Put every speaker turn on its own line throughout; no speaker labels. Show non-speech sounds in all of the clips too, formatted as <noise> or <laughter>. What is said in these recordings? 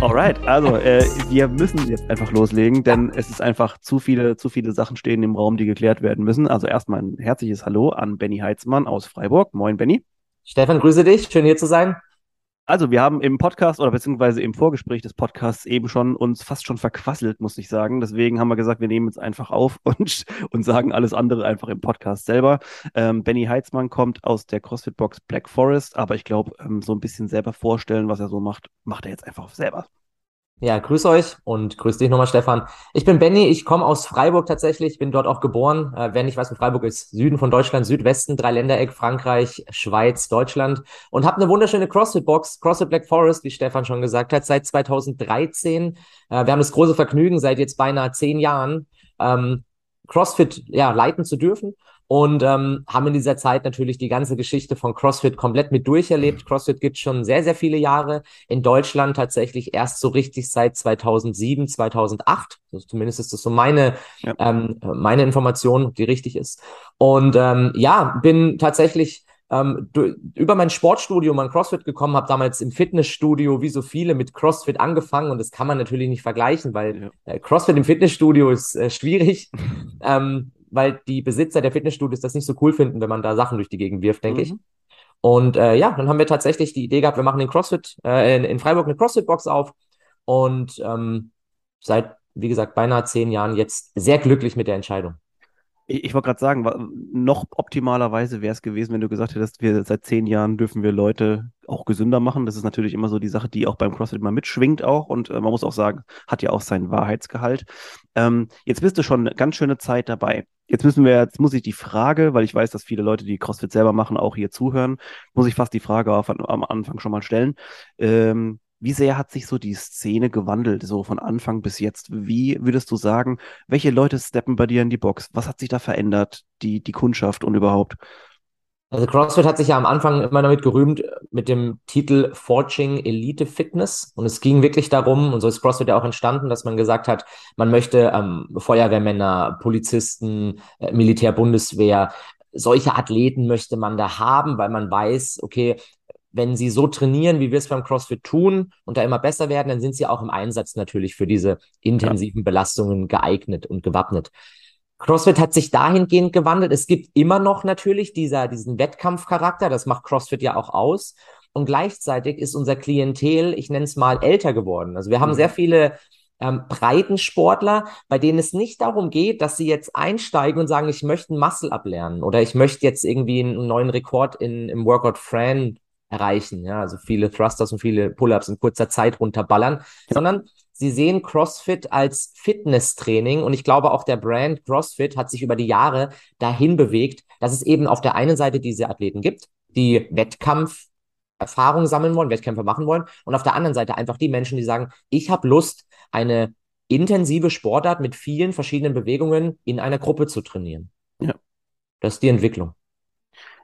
Alright, also äh, wir müssen jetzt einfach loslegen, denn es ist einfach zu viele, zu viele Sachen stehen im Raum, die geklärt werden müssen. Also erstmal ein herzliches Hallo an Benny Heitzmann aus Freiburg. Moin, Benny.
Stefan, grüße dich. Schön hier zu sein.
Also, wir haben im Podcast oder beziehungsweise im Vorgespräch des Podcasts eben schon uns fast schon verquasselt, muss ich sagen. Deswegen haben wir gesagt, wir nehmen jetzt einfach auf <laughs> und, und sagen alles andere einfach im Podcast selber. Ähm, Benny Heitzmann kommt aus der CrossFit Box Black Forest, aber ich glaube, ähm, so ein bisschen selber vorstellen, was er so macht, macht er jetzt einfach selber.
Ja, grüß euch und grüß dich nochmal, Stefan. Ich bin Benny, ich komme aus Freiburg tatsächlich, bin dort auch geboren. Äh, wer nicht weiß, wo Freiburg ist, Süden von Deutschland, Südwesten, Dreiländereck, Frankreich, Schweiz, Deutschland und habe eine wunderschöne CrossFit-Box, CrossFit Black Forest, wie Stefan schon gesagt hat, seit 2013. Äh, wir haben das große Vergnügen, seit jetzt beinahe zehn Jahren ähm, CrossFit ja, leiten zu dürfen und ähm, haben in dieser Zeit natürlich die ganze Geschichte von CrossFit komplett mit durcherlebt. CrossFit gibt schon sehr, sehr viele Jahre. In Deutschland tatsächlich erst so richtig seit 2007, 2008. Also zumindest ist das so meine, ja. ähm, meine Information, die richtig ist. Und ähm, ja, bin tatsächlich ähm, über mein Sportstudio, mein CrossFit gekommen, habe damals im Fitnessstudio wie so viele mit CrossFit angefangen und das kann man natürlich nicht vergleichen, weil äh, CrossFit im Fitnessstudio ist äh, schwierig. <laughs> ähm, weil die Besitzer der Fitnessstudios das nicht so cool finden, wenn man da Sachen durch die Gegend wirft, denke mhm. ich. Und äh, ja, dann haben wir tatsächlich die Idee gehabt, wir machen in CrossFit, äh, in, in Freiburg eine CrossFit-Box auf und ähm, seit, wie gesagt, beinahe zehn Jahren jetzt sehr glücklich mit der Entscheidung.
Ich, ich wollte gerade sagen, noch optimalerweise wäre es gewesen, wenn du gesagt hättest, wir seit zehn Jahren dürfen wir Leute auch gesünder machen. Das ist natürlich immer so die Sache, die auch beim CrossFit immer mitschwingt auch. Und äh, man muss auch sagen, hat ja auch seinen Wahrheitsgehalt. Ähm, jetzt bist du schon eine ganz schöne Zeit dabei. Jetzt müssen wir, jetzt muss ich die Frage, weil ich weiß, dass viele Leute, die CrossFit selber machen, auch hier zuhören, muss ich fast die Frage auf, am Anfang schon mal stellen. Ähm, wie sehr hat sich so die Szene gewandelt, so von Anfang bis jetzt? Wie würdest du sagen, welche Leute steppen bei dir in die Box? Was hat sich da verändert, die, die Kundschaft und überhaupt?
Also CrossFit hat sich ja am Anfang immer damit gerühmt mit dem Titel Forging Elite Fitness. Und es ging wirklich darum, und so ist CrossFit ja auch entstanden, dass man gesagt hat, man möchte ähm, Feuerwehrmänner, Polizisten, äh, Militär, Bundeswehr, solche Athleten möchte man da haben, weil man weiß, okay, wenn sie so trainieren, wie wir es beim CrossFit tun und da immer besser werden, dann sind sie auch im Einsatz natürlich für diese intensiven Belastungen geeignet und gewappnet. CrossFit hat sich dahingehend gewandelt. Es gibt immer noch natürlich dieser, diesen Wettkampfcharakter. Das macht CrossFit ja auch aus. Und gleichzeitig ist unser Klientel, ich nenne es mal, älter geworden. Also wir haben mhm. sehr viele ähm, Breitensportler, bei denen es nicht darum geht, dass sie jetzt einsteigen und sagen, ich möchte ein Muscle ablernen oder ich möchte jetzt irgendwie einen neuen Rekord in, im Workout Fran erreichen. Ja, also viele Thrusters und viele Pull-ups in kurzer Zeit runterballern, sondern sie sehen CrossFit als Fitnesstraining und ich glaube auch der Brand CrossFit hat sich über die Jahre dahin bewegt, dass es eben auf der einen Seite diese Athleten gibt, die Wettkampf Erfahrung sammeln wollen, Wettkämpfe machen wollen und auf der anderen Seite einfach die Menschen, die sagen, ich habe Lust, eine intensive Sportart mit vielen verschiedenen Bewegungen in einer Gruppe zu trainieren. Ja. Das ist die Entwicklung.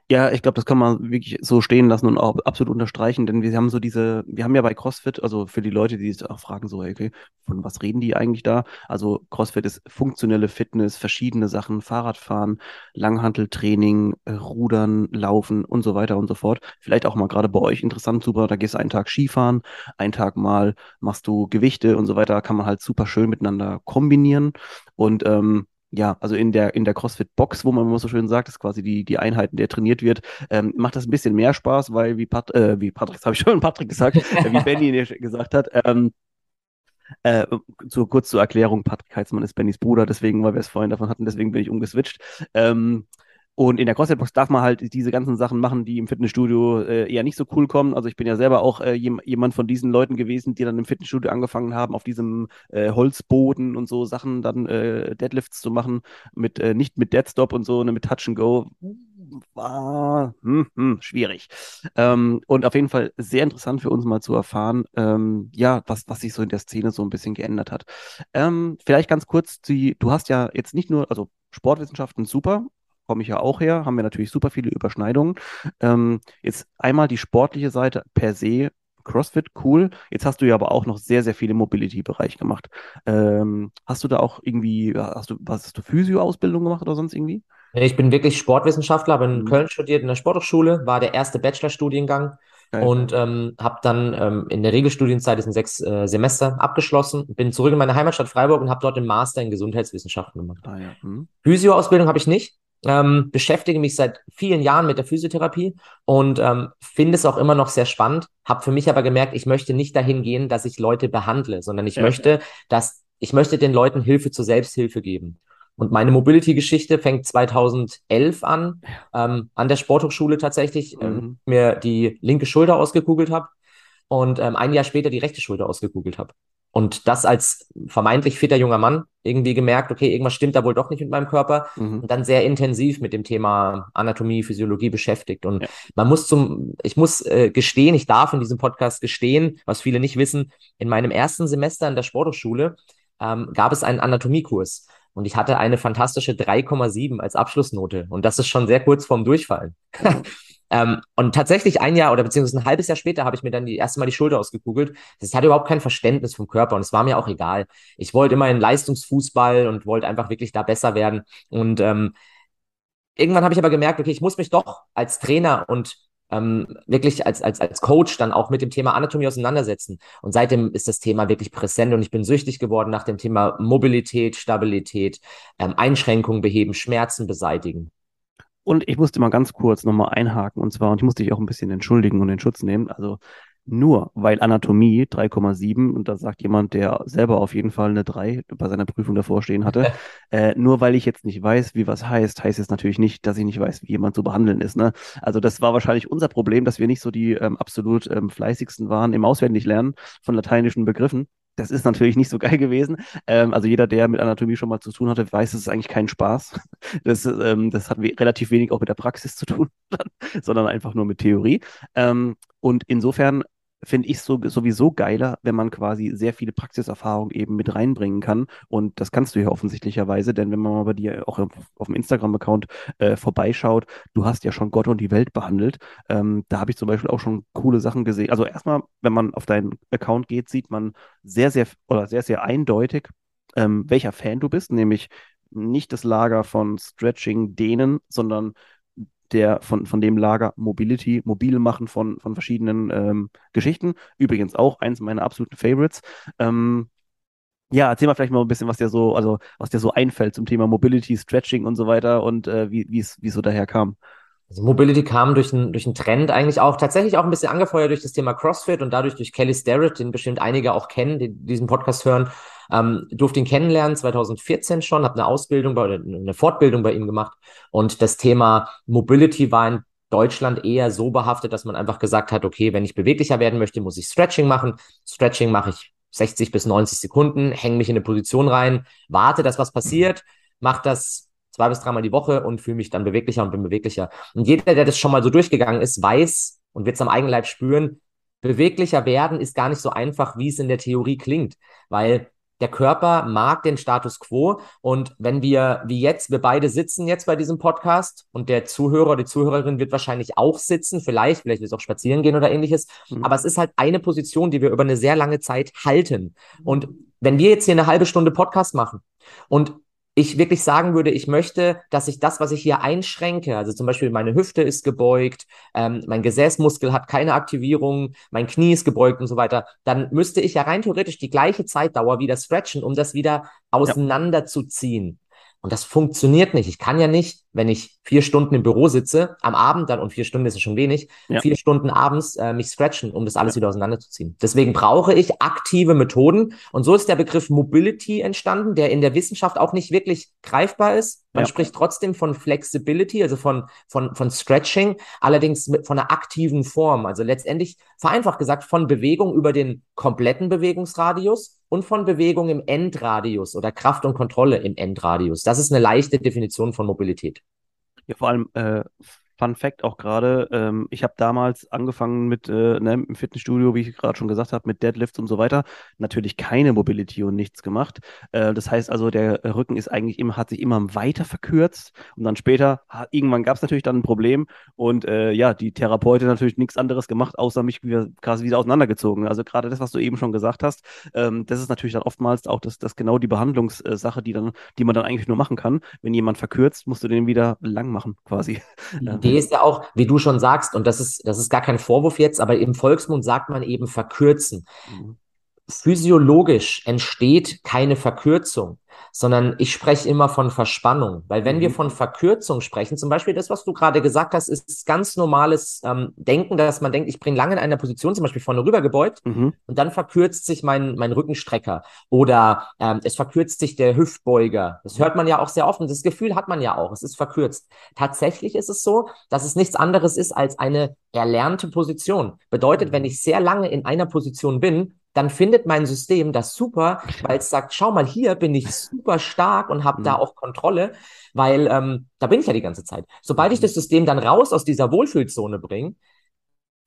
Ja, ich glaube, das kann man wirklich so stehen lassen und auch absolut unterstreichen, denn wir haben so diese, wir haben ja bei CrossFit, also für die Leute, die sich auch fragen, so, okay, von was reden die eigentlich da? Also CrossFit ist funktionelle Fitness, verschiedene Sachen, Fahrradfahren, Langhanteltraining, äh, Rudern, Laufen und so weiter und so fort. Vielleicht auch mal gerade bei euch interessant, super, da gehst du einen Tag Skifahren, einen Tag mal machst du Gewichte und so weiter, kann man halt super schön miteinander kombinieren und ähm, ja, also in der, in der CrossFit-Box, wo man immer so schön sagt, ist quasi die, die Einheiten, der trainiert wird, ähm, macht das ein bisschen mehr Spaß, weil wie, Pat, äh, wie Patrick, das habe ich schon <laughs> Patrick gesagt, äh, wie Benny gesagt hat, ähm, äh, zu, kurz zur Erklärung, Patrick Heitzmann ist Bennys Bruder, deswegen, weil wir es vorhin davon hatten, deswegen bin ich umgeswitcht. Ähm, und in der CrossFit-Box darf man halt diese ganzen Sachen machen, die im Fitnessstudio äh, eher nicht so cool kommen. Also ich bin ja selber auch äh, jemand von diesen Leuten gewesen, die dann im Fitnessstudio angefangen haben, auf diesem äh, Holzboden und so Sachen dann äh, Deadlifts zu machen, mit äh, nicht mit Deadstop und so, ne, mit Touch and Go. War hm, hm, schwierig. Ähm, und auf jeden Fall sehr interessant für uns mal zu erfahren, ähm, ja, was, was sich so in der Szene so ein bisschen geändert hat. Ähm, vielleicht ganz kurz, die, du hast ja jetzt nicht nur, also Sportwissenschaften super, komme ich ja auch her, haben wir natürlich super viele Überschneidungen. Ähm, jetzt einmal die sportliche Seite per se, CrossFit, cool. Jetzt hast du ja aber auch noch sehr, sehr viel im Mobility-Bereich gemacht. Ähm, hast du da auch irgendwie, hast du, was hast du Physio-Ausbildung gemacht oder sonst irgendwie?
Ich bin wirklich Sportwissenschaftler, habe in mhm. Köln studiert, in der Sporthochschule, war der erste Bachelorstudiengang okay. und ähm, habe dann ähm, in der Regelstudienzeit, das sind sechs äh, Semester, abgeschlossen, bin zurück in meine Heimatstadt Freiburg und habe dort den Master in Gesundheitswissenschaften gemacht. Ah, ja. mhm. Physio-Ausbildung habe ich nicht, ähm, beschäftige mich seit vielen Jahren mit der Physiotherapie und ähm, finde es auch immer noch sehr spannend. Habe für mich aber gemerkt, ich möchte nicht dahin gehen, dass ich Leute behandle, sondern ich ja, möchte, dass ich möchte den Leuten Hilfe zur Selbsthilfe geben. Und meine Mobility-Geschichte fängt 2011 an, ähm, an der Sporthochschule tatsächlich, ähm, mhm. mir die linke Schulter ausgekugelt habe und ähm, ein Jahr später die rechte Schulter ausgekugelt habe. Und das als vermeintlich fitter junger Mann irgendwie gemerkt, okay, irgendwas stimmt da wohl doch nicht mit meinem Körper. Mhm. Und dann sehr intensiv mit dem Thema Anatomie, Physiologie beschäftigt. Und ja. man muss zum, ich muss äh, gestehen, ich darf in diesem Podcast gestehen, was viele nicht wissen, in meinem ersten Semester in der Sporthochschule ähm, gab es einen Anatomiekurs. Und ich hatte eine fantastische 3,7 als Abschlussnote. Und das ist schon sehr kurz vorm Durchfallen. <laughs> Ähm, und tatsächlich ein Jahr oder beziehungsweise ein halbes Jahr später habe ich mir dann die erste Mal die Schulter ausgekugelt. Das hatte überhaupt kein Verständnis vom Körper und es war mir auch egal. Ich wollte immer in Leistungsfußball und wollte einfach wirklich da besser werden. Und ähm, irgendwann habe ich aber gemerkt, okay, ich muss mich doch als Trainer und ähm, wirklich als, als, als Coach dann auch mit dem Thema Anatomie auseinandersetzen. Und seitdem ist das Thema wirklich präsent und ich bin süchtig geworden nach dem Thema Mobilität, Stabilität, ähm, Einschränkungen beheben, Schmerzen beseitigen.
Und ich musste mal ganz kurz nochmal einhaken und zwar, und ich musste dich auch ein bisschen entschuldigen und in Schutz nehmen. Also nur weil Anatomie 3,7 und da sagt jemand, der selber auf jeden Fall eine 3 bei seiner Prüfung davor stehen hatte, <laughs> äh, nur weil ich jetzt nicht weiß, wie was heißt, heißt es natürlich nicht, dass ich nicht weiß, wie jemand zu behandeln ist. Ne? Also das war wahrscheinlich unser Problem, dass wir nicht so die ähm, absolut ähm, fleißigsten waren im Auswendiglernen von lateinischen Begriffen. Das ist natürlich nicht so <laughs> geil gewesen. Ähm, also jeder, der mit Anatomie schon mal zu tun hatte, weiß, es ist eigentlich kein Spaß. <laughs> Das, ähm, das hat relativ wenig auch mit der Praxis zu tun, <laughs> sondern einfach nur mit Theorie. Ähm, und insofern finde ich so, sowieso geiler, wenn man quasi sehr viele Praxiserfahrungen eben mit reinbringen kann. Und das kannst du ja offensichtlicherweise, denn wenn man mal bei dir auch auf, auf dem Instagram-Account äh, vorbeischaut, du hast ja schon Gott und die Welt behandelt. Ähm, da habe ich zum Beispiel auch schon coole Sachen gesehen. Also erstmal, wenn man auf deinen Account geht, sieht man sehr, sehr oder sehr, sehr eindeutig, ähm, welcher Fan du bist, nämlich nicht das Lager von Stretching, Dehnen, sondern der von, von dem Lager Mobility, mobil machen von, von verschiedenen ähm, Geschichten. Übrigens auch eins meiner absoluten Favorites. Ähm, ja, erzähl mal vielleicht mal ein bisschen, was dir so, also was dir so einfällt zum Thema Mobility, Stretching und so weiter und äh, wie es so daher kam.
Also Mobility kam durch einen durch einen Trend eigentlich auch tatsächlich auch ein bisschen angefeuert durch das Thema CrossFit und dadurch durch Kelly Starrett, den bestimmt einige auch kennen, die diesen Podcast hören. Ähm, durfte ihn kennenlernen 2014 schon, habe eine Ausbildung bei, eine Fortbildung bei ihm gemacht und das Thema Mobility war in Deutschland eher so behaftet, dass man einfach gesagt hat, okay, wenn ich beweglicher werden möchte, muss ich Stretching machen. Stretching mache ich 60 bis 90 Sekunden, hänge mich in eine Position rein, warte, dass was passiert, mache das zwei bis dreimal die Woche und fühle mich dann beweglicher und bin beweglicher. Und jeder, der das schon mal so durchgegangen ist, weiß und wird es am eigenen Leib spüren, beweglicher werden ist gar nicht so einfach, wie es in der Theorie klingt, weil der Körper mag den Status quo. Und wenn wir, wie jetzt, wir beide sitzen jetzt bei diesem Podcast und der Zuhörer, die Zuhörerin wird wahrscheinlich auch sitzen, vielleicht, vielleicht wird es auch spazieren gehen oder ähnliches. Mhm. Aber es ist halt eine Position, die wir über eine sehr lange Zeit halten. Und wenn wir jetzt hier eine halbe Stunde Podcast machen und ich wirklich sagen würde, ich möchte, dass ich das, was ich hier einschränke, also zum Beispiel meine Hüfte ist gebeugt, ähm, mein Gesäßmuskel hat keine Aktivierung, mein Knie ist gebeugt und so weiter, dann müsste ich ja rein theoretisch die gleiche Zeitdauer wieder stretchen, um das wieder auseinanderzuziehen. Und das funktioniert nicht. Ich kann ja nicht, wenn ich vier Stunden im Büro sitze, am Abend dann, und vier Stunden ist es schon wenig, ja. vier Stunden abends äh, mich scratchen, um das alles ja. wieder auseinanderzuziehen. Deswegen brauche ich aktive Methoden. Und so ist der Begriff Mobility entstanden, der in der Wissenschaft auch nicht wirklich greifbar ist. Man ja. spricht trotzdem von Flexibility, also von, von, von Stretching, allerdings mit, von einer aktiven Form. Also letztendlich vereinfacht gesagt von Bewegung über den kompletten Bewegungsradius und von Bewegung im Endradius oder Kraft und Kontrolle im Endradius. Das ist eine leichte Definition von Mobilität.
Ja, vor allem äh, Fun Fact auch gerade, ähm, ich habe damals angefangen mit äh, ne, im Fitnessstudio, wie ich gerade schon gesagt habe, mit Deadlifts und so weiter. Natürlich keine Mobility und nichts gemacht. Äh, das heißt also, der Rücken ist eigentlich immer, hat sich immer weiter verkürzt und dann später, hat, irgendwann gab es natürlich dann ein Problem und äh, ja, die Therapeutin natürlich nichts anderes gemacht, außer mich wieder, quasi wieder auseinandergezogen. Also gerade das, was du eben schon gesagt hast, ähm, das ist natürlich dann oftmals auch das, das genau die Behandlungssache, die dann, die man dann eigentlich nur machen kann. Wenn jemand verkürzt, musst du den wieder lang machen, quasi. <laughs>
Idee ist ja auch, wie du schon sagst, und das ist, das ist gar kein Vorwurf jetzt, aber im Volksmund sagt man eben verkürzen. Mhm. Physiologisch entsteht keine Verkürzung sondern ich spreche immer von Verspannung. Weil wenn mhm. wir von Verkürzung sprechen, zum Beispiel das, was du gerade gesagt hast, ist ganz normales ähm, Denken, dass man denkt, ich bin lange in einer Position, zum Beispiel vorne rüber gebeugt mhm. und dann verkürzt sich mein, mein Rückenstrecker oder ähm, es verkürzt sich der Hüftbeuger. Das hört man ja auch sehr oft und das Gefühl hat man ja auch, es ist verkürzt. Tatsächlich ist es so, dass es nichts anderes ist als eine erlernte Position. Bedeutet, wenn mhm. ich sehr lange in einer Position bin, dann findet mein System das super, weil es sagt, schau mal, hier bin ich <laughs> super stark und habe mhm. da auch Kontrolle, weil ähm, da bin ich ja die ganze Zeit. Sobald ich mhm. das System dann raus aus dieser Wohlfühlzone bringe,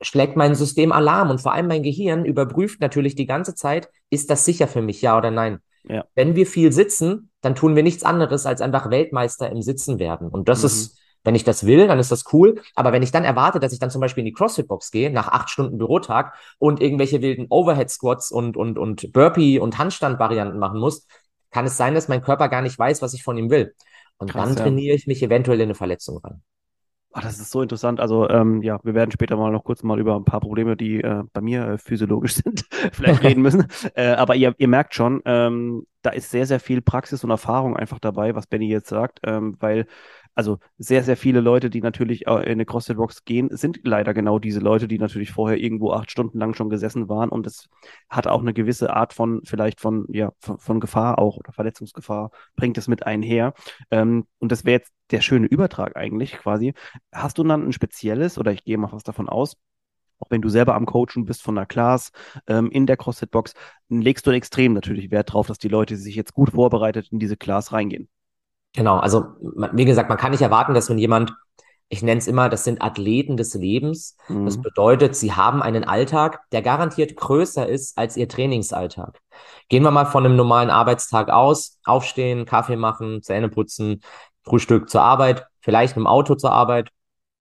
schlägt mein System Alarm und vor allem mein Gehirn überprüft natürlich die ganze Zeit, ist das sicher für mich, ja oder nein. Ja. Wenn wir viel sitzen, dann tun wir nichts anderes als einfach Weltmeister im Sitzen werden. Und das mhm. ist wenn ich das will, dann ist das cool. Aber wenn ich dann erwarte, dass ich dann zum Beispiel in die CrossFit-Box gehe, nach acht Stunden Bürotag und irgendwelche wilden Overhead-Squats und, und, und Burpee- und Handstand-Varianten machen muss, kann es sein, dass mein Körper gar nicht weiß, was ich von ihm will. Und Krass, dann trainiere ja. ich mich eventuell in eine Verletzung ran.
Ach, das ist so interessant. Also ähm, ja, wir werden später mal noch kurz mal über ein paar Probleme, die äh, bei mir äh, physiologisch <laughs> sind, vielleicht reden müssen. Äh, aber ihr, ihr merkt schon, ähm, da ist sehr, sehr viel Praxis und Erfahrung einfach dabei, was Benny jetzt sagt, ähm, weil also sehr, sehr viele Leute, die natürlich in eine CrossFit-Box gehen, sind leider genau diese Leute, die natürlich vorher irgendwo acht Stunden lang schon gesessen waren und es hat auch eine gewisse Art von, vielleicht von, ja, von, von Gefahr auch oder Verletzungsgefahr, bringt es mit einher. Ähm, und das wäre jetzt der schöne Übertrag eigentlich quasi. Hast du dann ein spezielles, oder ich gehe mal fast davon aus, auch wenn du selber am Coachen bist von der Class ähm, in der CrossFit-Box, legst du extrem natürlich Wert drauf, dass die Leute sich jetzt gut vorbereitet in diese Class reingehen.
Genau, also wie gesagt, man kann nicht erwarten, dass wenn jemand, ich nenne es immer, das sind Athleten des Lebens. Mhm. Das bedeutet, sie haben einen Alltag, der garantiert größer ist als ihr Trainingsalltag. Gehen wir mal von einem normalen Arbeitstag aus, aufstehen, Kaffee machen, Zähne putzen, Frühstück zur Arbeit, vielleicht im Auto zur Arbeit,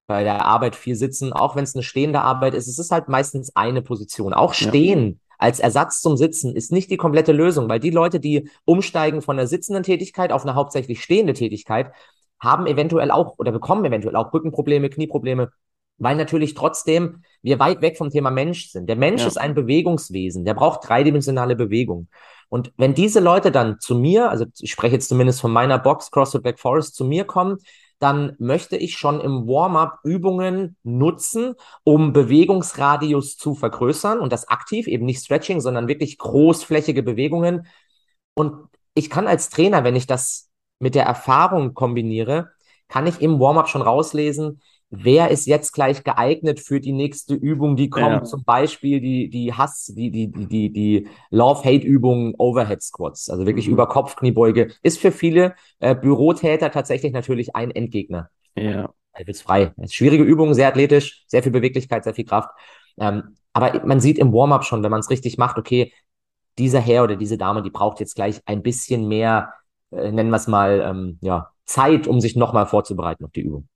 bei der Arbeit viel sitzen, auch wenn es eine stehende Arbeit ist. Es ist halt meistens eine Position. Auch stehen als Ersatz zum Sitzen ist nicht die komplette Lösung, weil die Leute, die umsteigen von einer sitzenden Tätigkeit auf eine hauptsächlich stehende Tätigkeit, haben eventuell auch oder bekommen eventuell auch Rückenprobleme, Knieprobleme, weil natürlich trotzdem wir weit weg vom Thema Mensch sind. Der Mensch ja. ist ein Bewegungswesen, der braucht dreidimensionale Bewegung. Und wenn diese Leute dann zu mir, also ich spreche jetzt zumindest von meiner Box CrossFit Black Forest, zu mir kommen, dann möchte ich schon im Warm-up Übungen nutzen, um Bewegungsradius zu vergrößern und das aktiv, eben nicht Stretching, sondern wirklich großflächige Bewegungen. Und ich kann als Trainer, wenn ich das mit der Erfahrung kombiniere, kann ich im Warm-up schon rauslesen, wer ist jetzt gleich geeignet für die nächste Übung, die kommt, ja. zum Beispiel die, die Hass, die, die, die, die Love-Hate-Übung Overhead Squats, also wirklich mhm. über Kopfkniebeuge, ist für viele äh, Bürotäter tatsächlich natürlich ein Endgegner. Ja. frei. Schwierige Übung, sehr athletisch, sehr viel Beweglichkeit, sehr viel Kraft. Ähm, aber man sieht im Warm-up schon, wenn man es richtig macht, okay, dieser Herr oder diese Dame, die braucht jetzt gleich ein bisschen mehr, äh, nennen wir es mal, ähm, ja, Zeit, um sich nochmal vorzubereiten auf die Übung.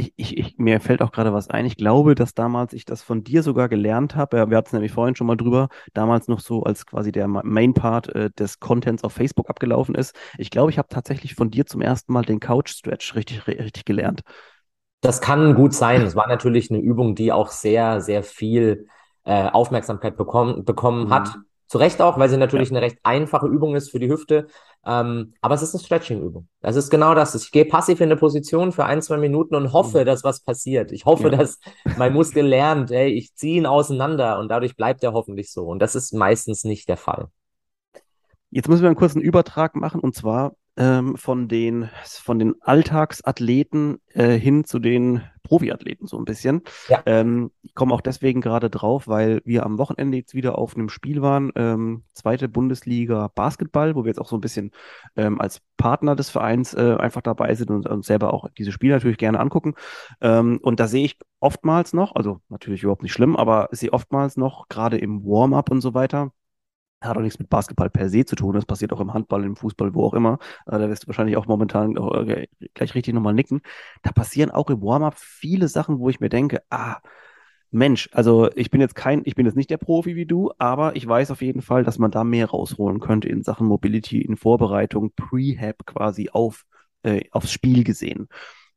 Ich, ich, ich, mir fällt auch gerade was ein. Ich glaube, dass damals ich das von dir sogar gelernt habe. Wir hatten es nämlich vorhin schon mal drüber. Damals noch so, als quasi der Main Part äh, des Contents auf Facebook abgelaufen ist. Ich glaube, ich habe tatsächlich von dir zum ersten Mal den Couch Stretch richtig, richtig gelernt.
Das kann gut sein. Es war natürlich eine Übung, die auch sehr, sehr viel äh, Aufmerksamkeit bekommen, bekommen mhm. hat. Zu Recht auch, weil sie natürlich ja. eine recht einfache Übung ist für die Hüfte. Ähm, aber es ist eine Stretching-Übung. Das ist genau das. Ich gehe passiv in eine Position für ein, zwei Minuten und hoffe, mhm. dass was passiert. Ich hoffe, ja. dass mein Muskel lernt, ey, ich ziehe ihn auseinander und dadurch bleibt er hoffentlich so. Und das ist meistens nicht der Fall.
Jetzt müssen wir einen kurzen Übertrag machen und zwar ähm, von, den, von den Alltagsathleten äh, hin zu den Profiathleten so ein bisschen. Ja. Ähm, ich komme auch deswegen gerade drauf, weil wir am Wochenende jetzt wieder auf einem Spiel waren, ähm, zweite Bundesliga Basketball, wo wir jetzt auch so ein bisschen ähm, als Partner des Vereins äh, einfach dabei sind und uns selber auch diese Spiele natürlich gerne angucken. Ähm, und da sehe ich oftmals noch, also natürlich überhaupt nicht schlimm, aber sehe oftmals noch, gerade im Warm-up und so weiter, hat auch nichts mit Basketball per se zu tun. Das passiert auch im Handball, im Fußball, wo auch immer. Äh, da wirst du wahrscheinlich auch momentan äh, gleich richtig nochmal nicken. Da passieren auch im Warm-up viele Sachen, wo ich mir denke, ah, Mensch, also ich bin jetzt kein, ich bin jetzt nicht der Profi wie du, aber ich weiß auf jeden Fall, dass man da mehr rausholen könnte in Sachen Mobility, in Vorbereitung, Prehab quasi auf, äh, aufs Spiel gesehen.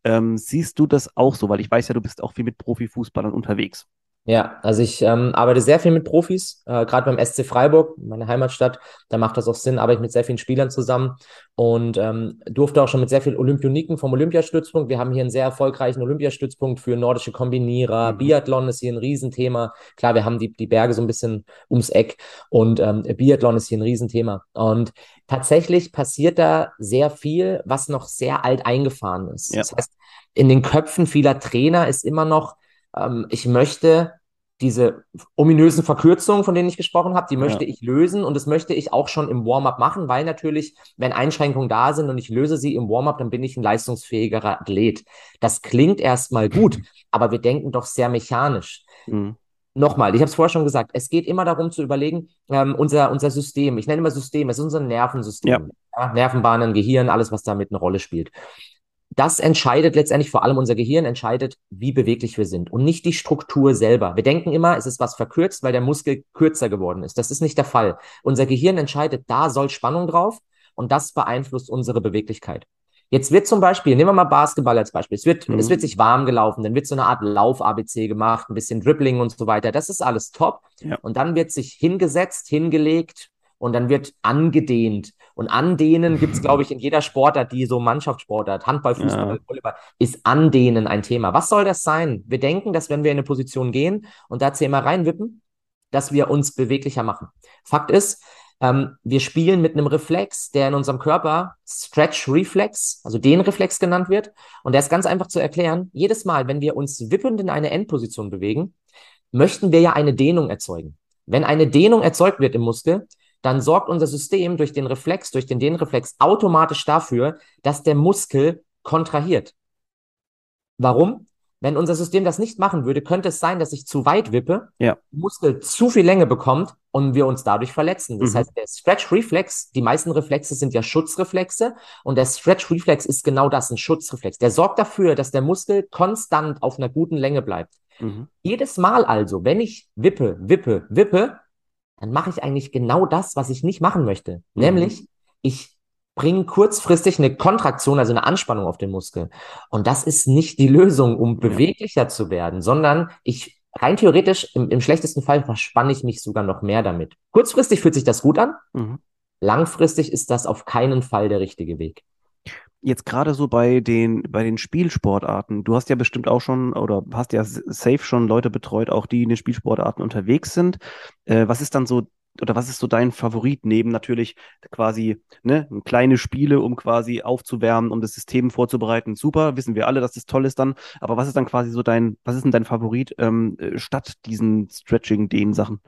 Ähm, siehst du das auch so? Weil ich weiß ja, du bist auch viel mit Profifußballern unterwegs.
Ja, also ich ähm, arbeite sehr viel mit Profis, äh, gerade beim SC Freiburg, meine Heimatstadt. Da macht das auch Sinn, arbeite ich mit sehr vielen Spielern zusammen und ähm, durfte auch schon mit sehr vielen Olympioniken vom Olympiastützpunkt. Wir haben hier einen sehr erfolgreichen Olympiastützpunkt für nordische Kombinierer. Mhm. Biathlon ist hier ein Riesenthema. Klar, wir haben die, die Berge so ein bisschen ums Eck und ähm, Biathlon ist hier ein Riesenthema. Und tatsächlich passiert da sehr viel, was noch sehr alt eingefahren ist. Ja. Das heißt, in den Köpfen vieler Trainer ist immer noch, ähm, ich möchte diese ominösen Verkürzungen, von denen ich gesprochen habe, die möchte ja. ich lösen und das möchte ich auch schon im Warm-up machen, weil natürlich, wenn Einschränkungen da sind und ich löse sie im Warm-up, dann bin ich ein leistungsfähigerer Athlet. Das klingt erstmal gut, <laughs> aber wir denken doch sehr mechanisch. Mhm. Nochmal, ich habe es vorher schon gesagt, es geht immer darum zu überlegen, ähm, unser, unser System, ich nenne immer System, es ist unser Nervensystem, ja. Ja, Nervenbahnen, Gehirn, alles, was damit eine Rolle spielt das entscheidet letztendlich vor allem unser Gehirn, entscheidet, wie beweglich wir sind und nicht die Struktur selber. Wir denken immer, es ist was verkürzt, weil der Muskel kürzer geworden ist. Das ist nicht der Fall. Unser Gehirn entscheidet, da soll Spannung drauf und das beeinflusst unsere Beweglichkeit. Jetzt wird zum Beispiel, nehmen wir mal Basketball als Beispiel, es wird, mhm. es wird sich warm gelaufen, dann wird so eine Art Lauf-ABC gemacht, ein bisschen Dribbling und so weiter. Das ist alles top. Ja. Und dann wird sich hingesetzt, hingelegt, und dann wird angedehnt. Und andehnen gibt es, glaube ich, in jeder Sportart, die so Mannschaftssportart, Handball, Fußball, ja. Volleyball, ist andehnen ein Thema. Was soll das sein? Wir denken, dass wenn wir in eine Position gehen und da zehnmal reinwippen, dass wir uns beweglicher machen. Fakt ist, ähm, wir spielen mit einem Reflex, der in unserem Körper Stretch Reflex, also den Reflex genannt wird. Und der ist ganz einfach zu erklären. Jedes Mal, wenn wir uns wippend in eine Endposition bewegen, möchten wir ja eine Dehnung erzeugen. Wenn eine Dehnung erzeugt wird im Muskel, dann sorgt unser System durch den Reflex, durch den Dehnreflex automatisch dafür, dass der Muskel kontrahiert. Warum? Wenn unser System das nicht machen würde, könnte es sein, dass ich zu weit wippe, ja. Muskel zu viel Länge bekommt und wir uns dadurch verletzen. Das mhm. heißt, der Stretch Reflex, die meisten Reflexe sind ja Schutzreflexe und der Stretch Reflex ist genau das, ein Schutzreflex. Der sorgt dafür, dass der Muskel konstant auf einer guten Länge bleibt. Mhm. Jedes Mal also, wenn ich wippe, wippe, wippe, dann mache ich eigentlich genau das, was ich nicht machen möchte. Mhm. Nämlich, ich bringe kurzfristig eine Kontraktion, also eine Anspannung auf den Muskel. Und das ist nicht die Lösung, um beweglicher zu werden, sondern ich rein theoretisch, im, im schlechtesten Fall verspanne ich mich sogar noch mehr damit. Kurzfristig fühlt sich das gut an. Mhm. Langfristig ist das auf keinen Fall der richtige Weg
jetzt gerade so bei den, bei den Spielsportarten, du hast ja bestimmt auch schon oder hast ja safe schon Leute betreut, auch die in den Spielsportarten unterwegs sind. Äh, was ist dann so, oder was ist so dein Favorit neben natürlich quasi ne, kleine Spiele, um quasi aufzuwärmen, um das System vorzubereiten? Super, wissen wir alle, dass das toll ist dann. Aber was ist dann quasi so dein, was ist denn dein Favorit ähm, äh, statt diesen Stretching, den Sachen?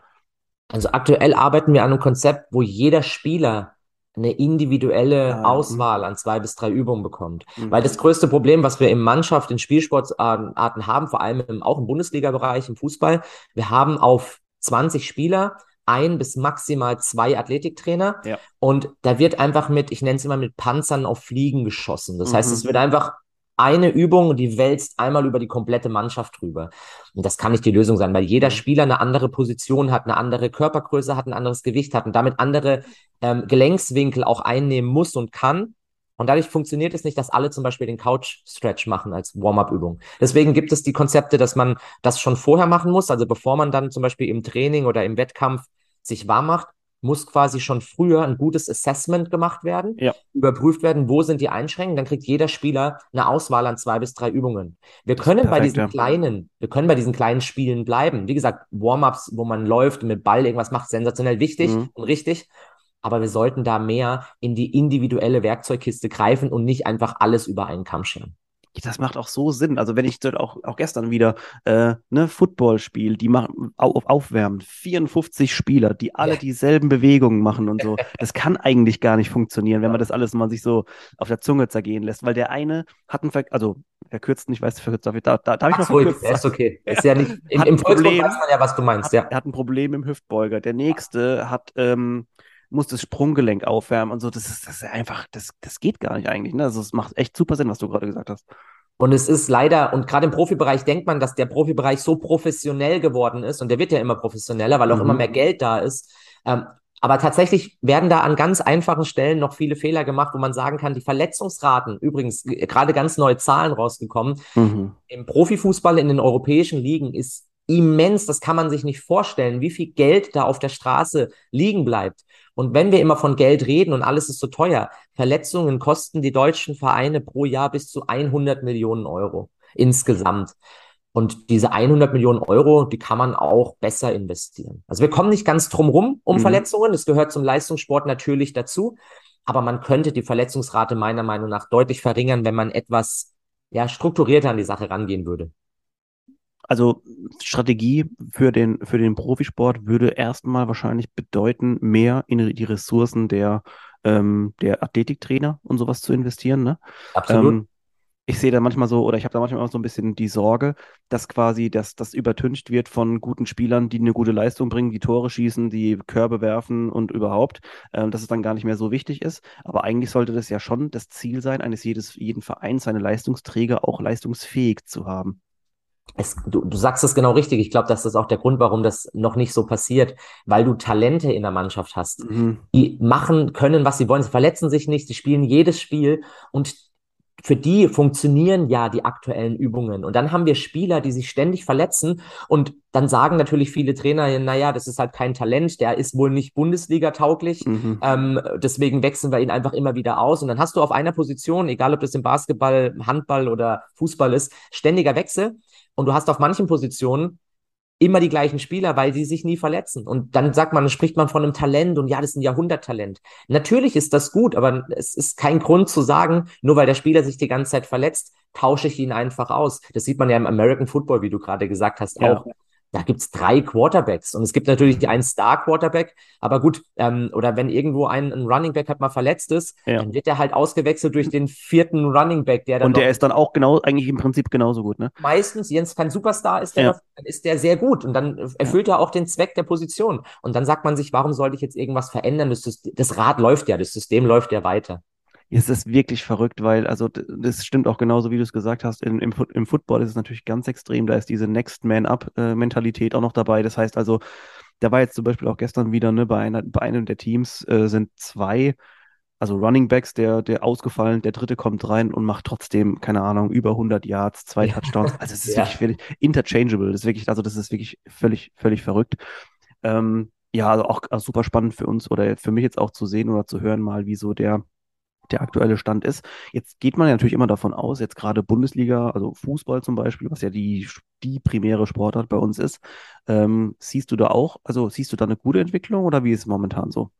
Also aktuell arbeiten wir an einem Konzept, wo jeder Spieler eine individuelle ah, Auswahl an zwei bis drei Übungen bekommt. Mhm. Weil das größte Problem, was wir im Mannschaft, in Spielsportarten haben, vor allem im, auch im Bundesliga-Bereich, im Fußball, wir haben auf 20 Spieler ein bis maximal zwei Athletiktrainer. Ja. Und da wird einfach mit, ich nenne es immer mit Panzern auf Fliegen geschossen. Das mhm. heißt, es wird einfach eine Übung die wälzt einmal über die komplette Mannschaft drüber. Und das kann nicht die Lösung sein, weil jeder mhm. Spieler eine andere Position hat, eine andere Körpergröße hat, ein anderes Gewicht hat und damit andere ähm, Gelenkswinkel auch einnehmen muss und kann. Und dadurch funktioniert es nicht, dass alle zum Beispiel den Couch-Stretch machen als Warm-up-Übung. Deswegen gibt es die Konzepte, dass man das schon vorher machen muss, also bevor man dann zum Beispiel im Training oder im Wettkampf sich warm macht, muss quasi schon früher ein gutes Assessment gemacht werden, ja. überprüft werden, wo sind die Einschränkungen, dann kriegt jeder Spieler eine Auswahl an zwei bis drei Übungen. Wir können perfekt, bei diesen ja. kleinen, wir können bei diesen kleinen Spielen bleiben. Wie gesagt, Warm-ups, wo man läuft und mit Ball irgendwas macht, sensationell wichtig mhm. und richtig. Aber wir sollten da mehr in die individuelle Werkzeugkiste greifen und nicht einfach alles über einen Kamm scheren.
Das macht auch so Sinn. Also wenn ich auch, auch gestern wieder äh, ne Football-Spiel, die machen auf, aufwärmen, 54 Spieler, die alle dieselben Bewegungen machen und so. <laughs> Das kann eigentlich gar nicht funktionieren, wenn man das alles mal sich so auf der Zunge zergehen lässt, weil der eine hat einen, Ver also verkürzt, ich weiß, verkürzt, darf ich, da, da, darf ich noch
verkürzt? Ja, ist okay. <laughs> Ist ja nicht, im, im Problem, weiß man ja, was du meinst,
hat,
ja.
Er hat ein Problem im Hüftbeuger. Der nächste hat, ähm, muss das Sprunggelenk aufwärmen und so. Das ist, das ist einfach, das, das geht gar nicht eigentlich. Ne? Also es macht echt super Sinn, was du gerade gesagt hast.
Und es ist leider, und gerade im Profibereich denkt man, dass der Profibereich so professionell geworden ist, und der wird ja immer professioneller, weil auch mhm. immer mehr Geld da ist. Ähm, aber tatsächlich werden da an ganz einfachen Stellen noch viele Fehler gemacht, wo man sagen kann, die Verletzungsraten, übrigens gerade ganz neue Zahlen rausgekommen, mhm. im Profifußball in den europäischen Ligen ist immens, das kann man sich nicht vorstellen, wie viel Geld da auf der Straße liegen bleibt. Und wenn wir immer von Geld reden und alles ist so teuer, Verletzungen kosten die deutschen Vereine pro Jahr bis zu 100 Millionen Euro insgesamt. Und diese 100 Millionen Euro, die kann man auch besser investieren. Also wir kommen nicht ganz drum rum um mhm. Verletzungen. Das gehört zum Leistungssport natürlich dazu. Aber man könnte die Verletzungsrate meiner Meinung nach deutlich verringern, wenn man etwas ja, strukturierter an die Sache rangehen würde
also Strategie für den, für den Profisport würde erstmal wahrscheinlich bedeuten, mehr in die Ressourcen der, ähm, der Athletiktrainer und sowas zu investieren. Ne?
Absolut.
Ähm, ich sehe da manchmal so, oder ich habe da manchmal auch so ein bisschen die Sorge, dass quasi das, das übertüncht wird von guten Spielern, die eine gute Leistung bringen, die Tore schießen, die Körbe werfen und überhaupt, ähm, dass es dann gar nicht mehr so wichtig ist. Aber eigentlich sollte das ja schon das Ziel sein, eines jedes, jeden Vereins, seine Leistungsträger auch leistungsfähig zu haben
es, du, du sagst es genau richtig. Ich glaube, das ist auch der Grund, warum das noch nicht so passiert, weil du Talente in der Mannschaft hast. Mhm. Die machen können, was sie wollen. Sie verletzen sich nicht, sie spielen jedes Spiel und für die funktionieren ja die aktuellen Übungen. Und dann haben wir Spieler, die sich ständig verletzen. Und dann sagen natürlich viele Trainer, naja, das ist halt kein Talent, der ist wohl nicht Bundesliga-tauglich. Mhm. Ähm, deswegen wechseln wir ihn einfach immer wieder aus. Und dann hast du auf einer Position, egal ob das im Basketball, Handball oder Fußball ist, ständiger Wechsel. Und du hast auf manchen Positionen immer die gleichen Spieler, weil sie sich nie verletzen. Und dann sagt man, spricht man von einem Talent und ja, das ist ein Jahrhunderttalent. Natürlich ist das gut, aber es ist kein Grund zu sagen, nur weil der Spieler sich die ganze Zeit verletzt, tausche ich ihn einfach aus. Das sieht man ja im American Football, wie du gerade gesagt hast, ja. auch da gibt's drei Quarterbacks und es gibt natürlich die einen Star-Quarterback, aber gut, ähm, oder wenn irgendwo ein, ein Running Back halt mal verletzt ist, ja. dann wird der halt ausgewechselt durch den vierten Running Back, der dann.
Und der ist dann auch genau, eigentlich im Prinzip genauso gut, ne?
Meistens, Jens kein Superstar ist, der ja. noch, dann ist der sehr gut und dann erfüllt ja. er auch den Zweck der Position. Und dann sagt man sich, warum sollte ich jetzt irgendwas verändern? Das, das Rad läuft ja, das System läuft ja weiter.
Es ist wirklich verrückt, weil, also das stimmt auch genauso, wie du es gesagt hast. In, im, Im Football ist es natürlich ganz extrem. Da ist diese Next Man Up-Mentalität auch noch dabei. Das heißt also, da war jetzt zum Beispiel auch gestern wieder, ne, bei, einer, bei einem der Teams äh, sind zwei, also Running Backs, der, der ausgefallen, der dritte kommt rein und macht trotzdem, keine Ahnung, über 100 Yards, zwei Touchdowns. Also es <laughs> ist ja. wirklich völlig interchangeable. Das ist wirklich, also das ist wirklich völlig, völlig verrückt. Ähm, ja, also auch also super spannend für uns oder für mich jetzt auch zu sehen oder zu hören mal, wie so der der aktuelle Stand ist. Jetzt geht man ja natürlich immer davon aus, jetzt gerade Bundesliga, also Fußball zum Beispiel, was ja die, die primäre Sportart bei uns ist, ähm, siehst du da auch, also siehst du da eine gute Entwicklung oder wie ist es momentan so?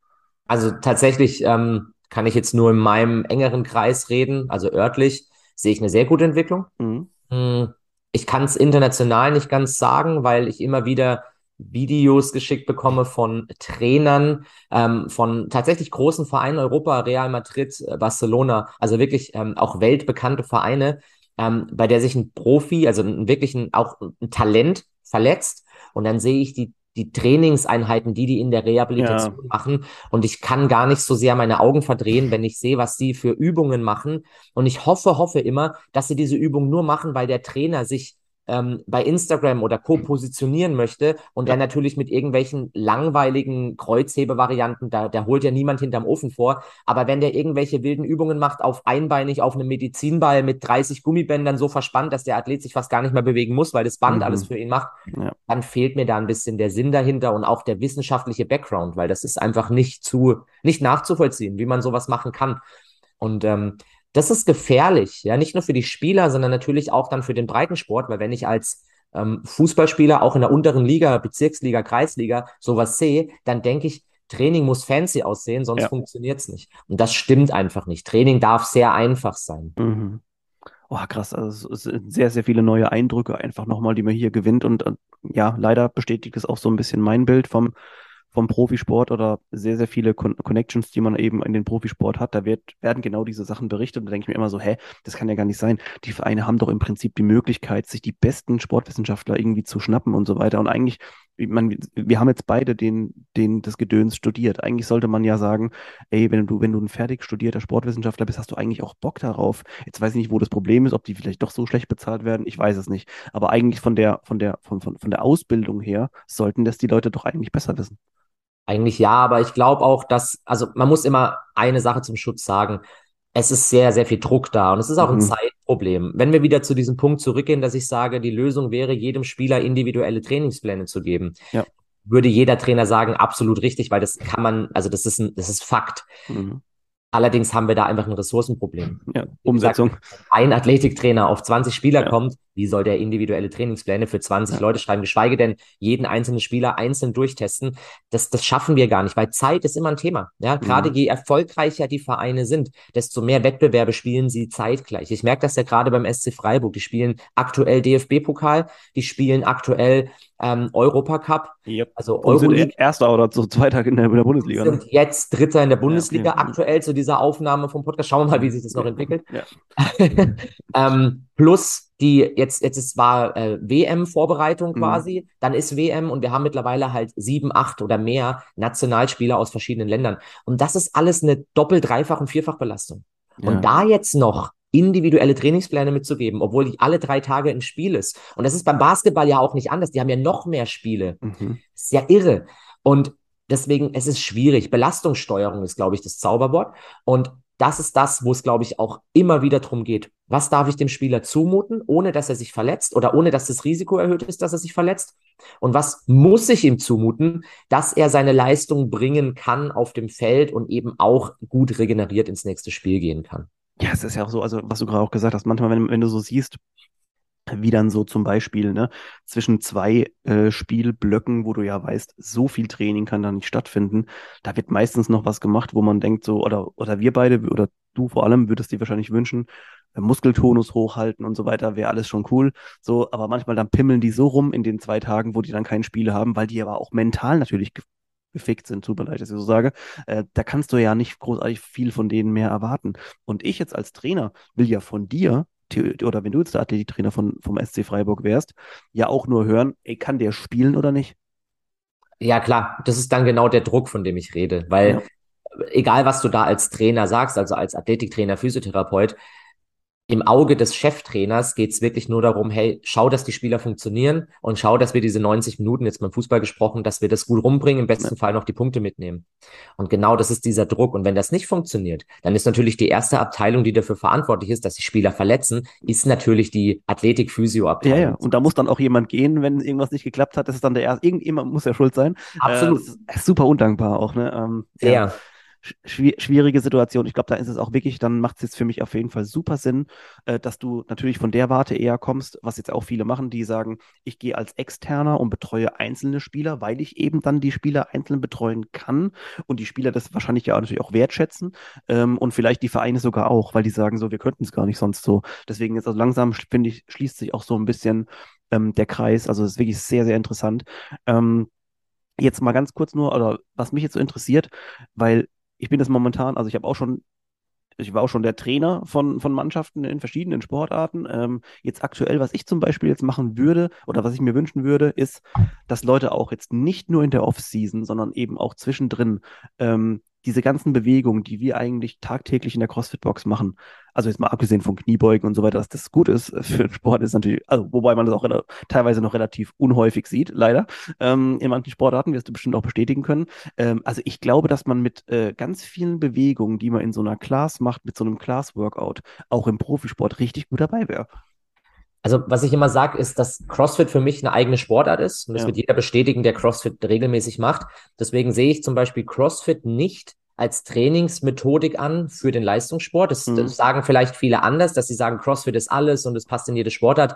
Also tatsächlich ähm, kann ich jetzt nur in meinem engeren Kreis reden, also örtlich sehe ich eine sehr gute Entwicklung. Mhm. Hm, ich kann es international nicht ganz sagen, weil ich immer wieder Videos geschickt bekomme von Trainern ähm, von tatsächlich großen Vereinen Europa, Real Madrid, äh, Barcelona, also wirklich ähm, auch weltbekannte Vereine, ähm, bei der sich ein Profi, also ein, wirklich ein, auch ein Talent verletzt und dann sehe ich die die Trainingseinheiten, die die in der Rehabilitation ja. machen. Und ich kann gar nicht so sehr meine Augen verdrehen, wenn ich sehe, was sie für Übungen machen. Und ich hoffe, hoffe immer, dass sie diese Übung nur machen, weil der Trainer sich ähm, bei Instagram oder Co. positionieren möchte und ja. dann natürlich mit irgendwelchen langweiligen Kreuzhebevarianten, da, da holt ja niemand hinterm Ofen vor, aber wenn der irgendwelche wilden Übungen macht, auf einbeinig, auf einem Medizinball mit 30 Gummibändern so verspannt, dass der Athlet sich fast gar nicht mehr bewegen muss, weil das Band mhm. alles für ihn macht, ja. dann fehlt mir da ein bisschen der Sinn dahinter und auch der wissenschaftliche Background, weil das ist einfach nicht zu, nicht nachzuvollziehen, wie man sowas machen kann. Und ähm, das ist gefährlich, ja, nicht nur für die Spieler, sondern natürlich auch dann für den Breitensport, weil wenn ich als ähm, Fußballspieler auch in der unteren Liga, Bezirksliga, Kreisliga sowas sehe, dann denke ich, Training muss fancy aussehen, sonst ja. funktioniert es nicht. Und das stimmt einfach nicht. Training darf sehr einfach sein.
Mhm. Oh, krass. Also es sind sehr, sehr viele neue Eindrücke einfach nochmal, die man hier gewinnt. Und äh, ja, leider bestätigt es auch so ein bisschen mein Bild vom, vom Profisport oder sehr, sehr viele Con Connections, die man eben in den Profisport hat. Da wird, werden genau diese Sachen berichtet. Und da denke ich mir immer so, hä, das kann ja gar nicht sein. Die Vereine haben doch im Prinzip die Möglichkeit, sich die besten Sportwissenschaftler irgendwie zu schnappen und so weiter. Und eigentlich ich meine, wir haben jetzt beide den, den, das Gedöns studiert. Eigentlich sollte man ja sagen, ey, wenn du, wenn du ein fertig studierter Sportwissenschaftler bist, hast du eigentlich auch Bock darauf. Jetzt weiß ich nicht, wo das Problem ist, ob die vielleicht doch so schlecht bezahlt werden. Ich weiß es nicht. Aber eigentlich von der, von der, von, von, von der Ausbildung her sollten das die Leute doch eigentlich besser wissen.
Eigentlich ja, aber ich glaube auch, dass, also man muss immer eine Sache zum Schutz sagen. Es ist sehr, sehr viel Druck da und es ist auch ein mhm. Zeitproblem. Wenn wir wieder zu diesem Punkt zurückgehen, dass ich sage, die Lösung wäre, jedem Spieler individuelle Trainingspläne zu geben, ja. würde jeder Trainer sagen, absolut richtig, weil das kann man, also das ist ein, das ist Fakt. Mhm. Allerdings haben wir da einfach ein Ressourcenproblem.
Ja, Umsetzung.
Gesagt, ein Athletiktrainer auf 20 Spieler ja. kommt, wie soll der individuelle Trainingspläne für 20 ja. Leute schreiben, geschweige denn jeden einzelnen Spieler einzeln durchtesten? Das, das schaffen wir gar nicht, weil Zeit ist immer ein Thema. Ja, gerade mhm. je erfolgreicher die Vereine sind, desto mehr Wettbewerbe spielen sie zeitgleich. Ich merke das ja gerade beim SC Freiburg. Die spielen aktuell DFB-Pokal, die spielen aktuell ähm, Europacup.
Yep. Also Und sind Erster oder so Zweiter in der, in der Bundesliga.
Ne? Sind jetzt Dritter in der Bundesliga ja, okay. aktuell zu dieser Aufnahme vom Podcast. Schauen wir mal, wie sich das noch entwickelt. Ja. <laughs> ähm, plus die jetzt jetzt ist war äh, WM-Vorbereitung mhm. quasi, mhm. dann ist WM und wir haben mittlerweile halt sieben, acht oder mehr Nationalspieler aus verschiedenen Ländern. Und das ist alles eine doppel-, dreifach- und vierfach-Belastung. Ja. Und da jetzt noch individuelle Trainingspläne mitzugeben, obwohl die alle drei Tage im Spiel ist. Und das ist beim Basketball ja auch nicht anders. Die haben ja noch mehr Spiele. Mhm. Ist ja irre. Und deswegen, es ist schwierig. Belastungssteuerung ist, glaube ich, das Zauberwort. Und das ist das, wo es, glaube ich, auch immer wieder darum geht. Was darf ich dem Spieler zumuten, ohne dass er sich verletzt oder ohne dass das Risiko erhöht ist, dass er sich verletzt? Und was muss ich ihm zumuten, dass er seine Leistung bringen kann auf dem Feld und eben auch gut regeneriert ins nächste Spiel gehen kann?
Ja, es ist ja auch so, also was du gerade auch gesagt hast, manchmal, wenn, wenn du so siehst, wie dann so zum Beispiel ne, zwischen zwei äh, Spielblöcken, wo du ja weißt, so viel Training kann da nicht stattfinden. Da wird meistens noch was gemacht, wo man denkt so, oder, oder wir beide, oder du vor allem, würdest dir wahrscheinlich wünschen, äh, Muskeltonus hochhalten und so weiter, wäre alles schon cool. So, aber manchmal dann pimmeln die so rum in den zwei Tagen, wo die dann kein Spiel haben, weil die aber auch mental natürlich gefickt sind, tut mir leid, dass ich so sage, äh, da kannst du ja nicht großartig viel von denen mehr erwarten. Und ich jetzt als Trainer will ja von dir, oder wenn du jetzt der Athletiktrainer von, vom SC Freiburg wärst, ja auch nur hören, ey, kann der spielen oder nicht?
Ja, klar, das ist dann genau der Druck, von dem ich rede, weil ja. egal, was du da als Trainer sagst, also als Athletiktrainer, Physiotherapeut, im Auge des Cheftrainers geht es wirklich nur darum, hey, schau, dass die Spieler funktionieren und schau, dass wir diese 90 Minuten, jetzt beim Fußball gesprochen, dass wir das gut rumbringen, im besten ja. Fall noch die Punkte mitnehmen. Und genau das ist dieser Druck. Und wenn das nicht funktioniert, dann ist natürlich die erste Abteilung, die dafür verantwortlich ist, dass die Spieler verletzen, ist natürlich die Athletik-Physio-Abteilung.
Ja, ja, und da muss dann auch jemand gehen, wenn irgendwas nicht geklappt hat. Das ist dann der erste, irgendjemand muss ja schuld sein.
Absolut.
Äh, super undankbar auch, ne?
Ähm, Sehr. Ja
schwierige Situation. Ich glaube, da ist es auch wirklich, dann macht es jetzt für mich auf jeden Fall super Sinn, äh, dass du natürlich von der Warte eher kommst, was jetzt auch viele machen, die sagen, ich gehe als Externer und betreue einzelne Spieler, weil ich eben dann die Spieler einzeln betreuen kann und die Spieler das wahrscheinlich ja natürlich auch wertschätzen ähm, und vielleicht die Vereine sogar auch, weil die sagen so, wir könnten es gar nicht sonst so. Deswegen jetzt also langsam, finde ich, schließt sich auch so ein bisschen ähm, der Kreis. Also es ist wirklich sehr, sehr interessant. Ähm, Jetzt mal ganz kurz nur, oder was mich jetzt so interessiert, weil ich bin das momentan, also ich habe auch schon, ich war auch schon der Trainer von, von Mannschaften in verschiedenen Sportarten. Ähm, jetzt aktuell, was ich zum Beispiel jetzt machen würde oder was ich mir wünschen würde, ist, dass Leute auch jetzt nicht nur in der Off-Season, sondern eben auch zwischendrin ähm, diese ganzen Bewegungen, die wir eigentlich tagtäglich in der CrossFit-Box machen, also jetzt mal abgesehen von Kniebeugen und so weiter, dass das gut ist für den Sport, ist natürlich, also wobei man das auch teilweise noch relativ unhäufig sieht, leider, ähm, in manchen Sportarten, wirst du bestimmt auch bestätigen können. Ähm, also ich glaube, dass man mit äh, ganz vielen Bewegungen, die man in so einer Class macht, mit so einem Class-Workout, auch im Profisport richtig gut dabei wäre.
Also, was ich immer sage, ist, dass CrossFit für mich eine eigene Sportart ist. Und das ja. wird jeder bestätigen, der CrossFit regelmäßig macht. Deswegen sehe ich zum Beispiel CrossFit nicht als Trainingsmethodik an für den Leistungssport. Das, mhm. das, sagen vielleicht viele anders, dass sie sagen, CrossFit ist alles und es passt in jede Sportart.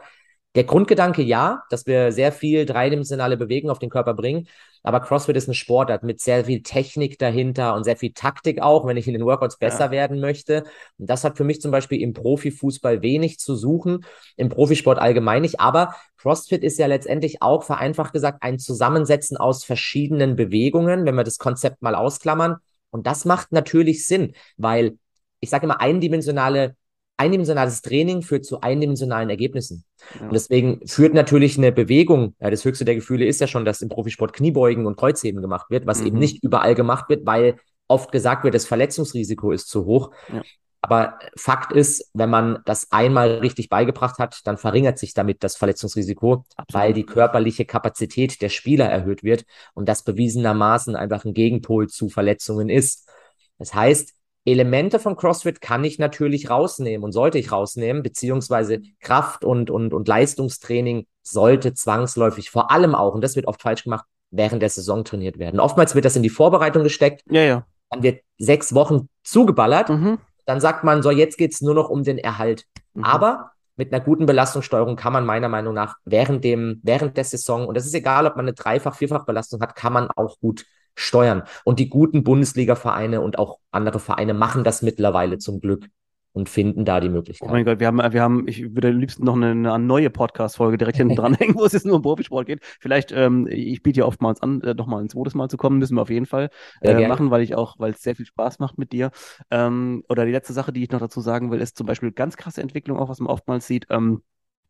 Der Grundgedanke ja, dass wir sehr viel dreidimensionale Bewegung auf den Körper bringen, aber CrossFit ist eine Sportart mit sehr viel Technik dahinter und sehr viel Taktik auch, wenn ich in den Workouts besser ja. werden möchte. Und das hat für mich zum Beispiel im Profifußball wenig zu suchen, im Profisport allgemein nicht. Aber CrossFit ist ja letztendlich auch vereinfacht gesagt ein Zusammensetzen aus verschiedenen Bewegungen, wenn wir das Konzept mal ausklammern. Und das macht natürlich Sinn, weil ich sage immer, eindimensionale eindimensionales Training führt zu eindimensionalen Ergebnissen. Ja. Und deswegen führt natürlich eine Bewegung, ja, das höchste der Gefühle ist ja schon, dass im Profisport Kniebeugen und Kreuzheben gemacht wird, was mhm. eben nicht überall gemacht wird, weil oft gesagt wird, das Verletzungsrisiko ist zu hoch. Ja. Aber Fakt ist, wenn man das einmal richtig beigebracht hat, dann verringert sich damit das Verletzungsrisiko, Absolut. weil die körperliche Kapazität der Spieler erhöht wird und das bewiesenermaßen einfach ein Gegenpol zu Verletzungen ist. Das heißt, Elemente von CrossFit kann ich natürlich rausnehmen und sollte ich rausnehmen, beziehungsweise Kraft und, und, und Leistungstraining sollte zwangsläufig vor allem auch, und das wird oft falsch gemacht, während der Saison trainiert werden. Oftmals wird das in die Vorbereitung gesteckt.
Ja, ja.
Dann wird sechs Wochen zugeballert. Mhm. Dann sagt man, so, jetzt geht es nur noch um den Erhalt. Mhm. Aber mit einer guten Belastungssteuerung kann man meiner Meinung nach während dem, während der Saison, und das ist egal, ob man eine Dreifach-, Vierfach-Belastung hat, kann man auch gut steuern. Und die guten Bundesliga-Vereine und auch andere Vereine machen das mittlerweile zum Glück und finden da die Möglichkeit.
Oh mein Gott, wir haben, wir haben, ich würde am liebsten noch eine, eine neue Podcast-Folge direkt hinten <laughs> dranhängen, wo es jetzt nur um Profisport geht. Vielleicht, ähm, ich biete ja oftmals an, äh, nochmal ein zweites Mal zu kommen, müssen wir auf jeden Fall äh, machen, weil ich auch, weil es sehr viel Spaß macht mit dir. Ähm, oder die letzte Sache, die ich noch dazu sagen will, ist zum Beispiel ganz krasse Entwicklung, auch was man oftmals sieht. Ähm,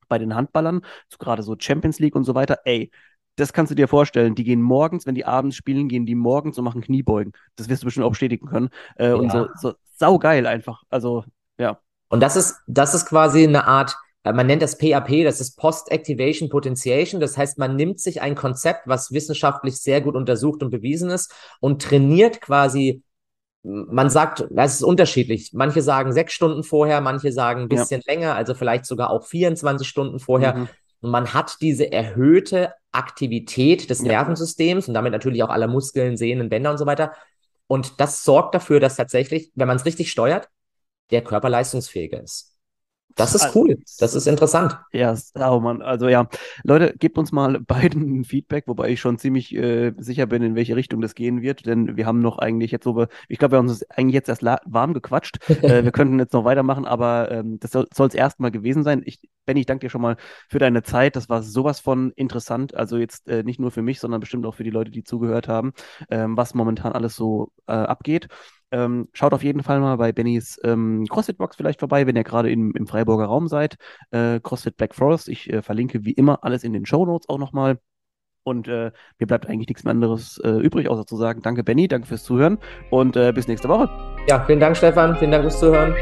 bei den Handballern, so gerade so Champions League und so weiter, ey, das kannst du dir vorstellen. Die gehen morgens, wenn die abends spielen, gehen die morgens und machen Kniebeugen. Das wirst du bestimmt auch bestätigen können. Äh, ja. Und so, so saugeil einfach. Also, ja.
Und das ist, das ist quasi eine Art, äh, man nennt das PAP, das ist Post-Activation Potentiation. Das heißt, man nimmt sich ein Konzept, was wissenschaftlich sehr gut untersucht und bewiesen ist und trainiert quasi man sagt, das ist unterschiedlich. Manche sagen sechs Stunden vorher, manche sagen ein bisschen ja. länger, also vielleicht sogar auch 24 Stunden vorher. Mhm. Und man hat diese erhöhte Aktivität des ja. Nervensystems und damit natürlich auch aller Muskeln, Sehnen, Bänder und so weiter. Und das sorgt dafür, dass tatsächlich, wenn man es richtig steuert, der Körper leistungsfähiger ist. Das ist cool. Das ist interessant.
Ja, oh Mann. Also ja, Leute, gebt uns mal <laughs> beiden Feedback, wobei ich schon ziemlich äh, sicher bin, in welche Richtung das gehen wird, denn wir haben noch eigentlich jetzt so, ich glaube, wir haben uns eigentlich jetzt erst warm gequatscht. <laughs> äh, wir könnten jetzt noch weitermachen, aber ähm, das soll es erstmal gewesen sein. Ich, Benny, ich danke dir schon mal für deine Zeit. Das war sowas von interessant. Also jetzt äh, nicht nur für mich, sondern bestimmt auch für die Leute, die zugehört haben, ähm, was momentan alles so äh, abgeht. Ähm, schaut auf jeden Fall mal bei Bennys ähm, CrossFit-Box vielleicht vorbei, wenn ihr gerade im, im Freiburger Raum seid. Äh, CrossFit Black Forest. Ich äh, verlinke wie immer alles in den Show Notes auch nochmal. Und äh, mir bleibt eigentlich nichts mehr anderes äh, übrig, außer zu sagen, danke Benny, danke fürs Zuhören und äh, bis nächste Woche.
Ja, vielen Dank Stefan, vielen Dank fürs Zuhören.